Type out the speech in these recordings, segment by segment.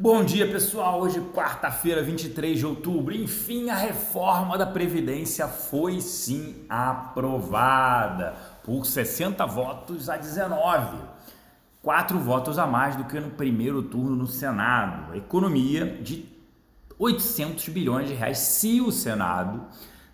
Bom dia, pessoal. Hoje, quarta-feira, 23 de outubro. Enfim, a reforma da Previdência foi sim aprovada por 60 votos a 19. Quatro votos a mais do que no primeiro turno no Senado. Economia de 800 bilhões de reais se o Senado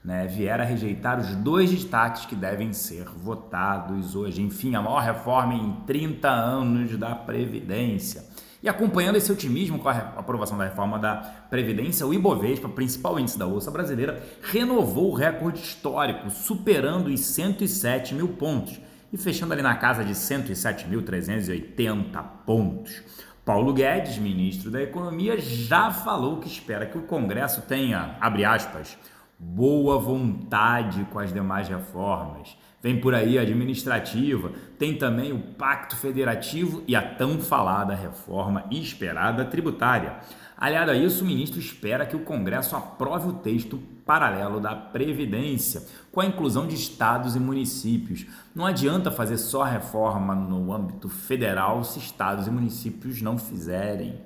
né, vier a rejeitar os dois destaques que devem ser votados hoje. Enfim, a maior reforma em 30 anos da Previdência. E acompanhando esse otimismo com a aprovação da reforma da Previdência, o Ibovespa, principal índice da Bolsa Brasileira, renovou o recorde histórico, superando os 107 mil pontos e fechando ali na casa de 107.380 pontos. Paulo Guedes, ministro da Economia, já falou que espera que o Congresso tenha, abre aspas, boa vontade com as demais reformas. Vem por aí a administrativa, tem também o Pacto Federativo e a tão falada reforma esperada tributária. Aliado a isso, o ministro espera que o Congresso aprove o texto paralelo da Previdência, com a inclusão de estados e municípios. Não adianta fazer só reforma no âmbito federal se estados e municípios não fizerem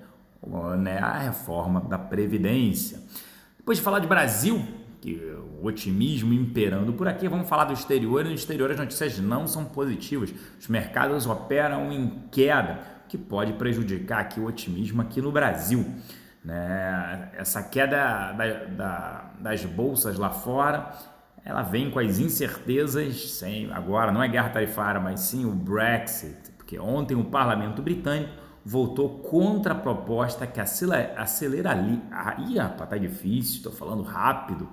né, a reforma da Previdência. Depois de falar de Brasil, que o otimismo imperando por aqui. Vamos falar do exterior. No exterior as notícias não são positivas. Os mercados operam em queda, que pode prejudicar aqui o otimismo aqui no Brasil. Né? Essa queda da, da, das bolsas lá fora, ela vem com as incertezas, sem, agora não é guerra tarifária, mas sim o Brexit, porque ontem o parlamento britânico votou contra a proposta que aceleraria. Ih, rapaz, tá difícil, estou falando rápido.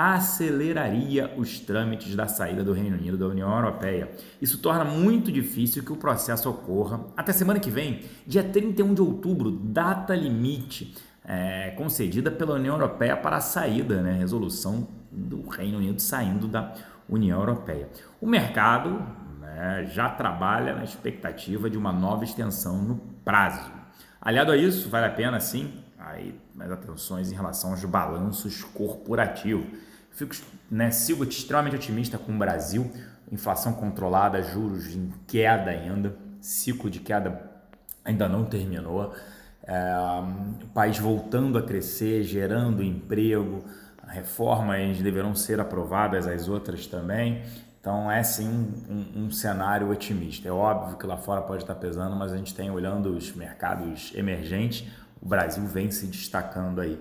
Aceleraria os trâmites da saída do Reino Unido da União Europeia. Isso torna muito difícil que o processo ocorra até semana que vem, dia 31 de outubro, data limite é, concedida pela União Europeia para a saída, né, resolução do Reino Unido saindo da União Europeia. O mercado né, já trabalha na expectativa de uma nova extensão no prazo. Aliado a isso, vale a pena sim aí mais atenções em relação aos balanços corporativos. Fico, né, sigo extremamente otimista com o Brasil, inflação controlada, juros em queda ainda, ciclo de queda ainda não terminou, é, o país voltando a crescer, gerando emprego, reformas deverão ser aprovadas, as outras também. Então é sim um, um, um, cenário otimista. É óbvio que lá fora pode estar pesando, mas a gente tem olhando os mercados emergentes, o Brasil vem se destacando aí.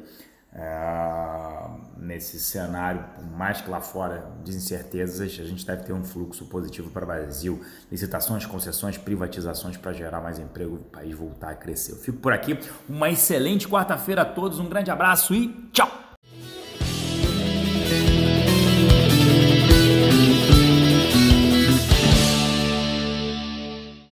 É, nesse cenário, por mais que lá fora de incertezas, a gente deve ter um fluxo positivo para o Brasil. Licitações, concessões, privatizações para gerar mais emprego, o país voltar a crescer. Eu fico por aqui. Uma excelente quarta-feira a todos, um grande abraço e tchau!